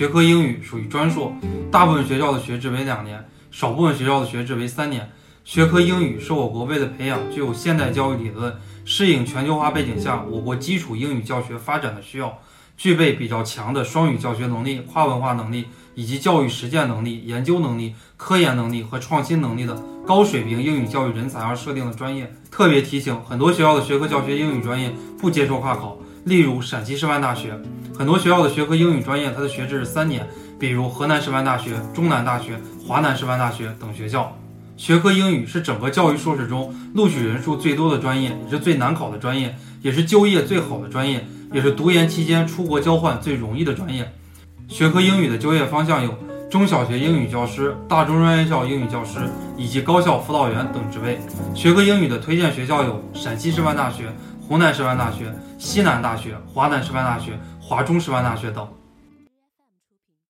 学科英语属于专硕，大部分学校的学制为两年，少部分学校的学制为三年。学科英语是我国为了培养具有现代教育理论、适应全球化背景下我国基础英语教学发展的需要，具备比较强的双语教学能力、跨文化能力以及教育实践能力、研究能力、科研能力和创新能力的高水平英语教育人才而设定的专业。特别提醒，很多学校的学科教学英语专业不接受跨考，例如陕西师范大学。很多学校的学科英语专业，它的学制是三年，比如河南师范大学、中南大学、华南师范大学等学校。学科英语是整个教育硕士中录取人数最多的专业，也是最难考的专业，也是就业最好的专业，也是读研期间出国交换最容易的专业。学科英语的就业方向有中小学英语教师、大中专院校英语教师以及高校辅导员等职位。学科英语的推荐学校有陕西师范大学、湖南师范大学、西南大学、华南师范大学、华中师范大学等。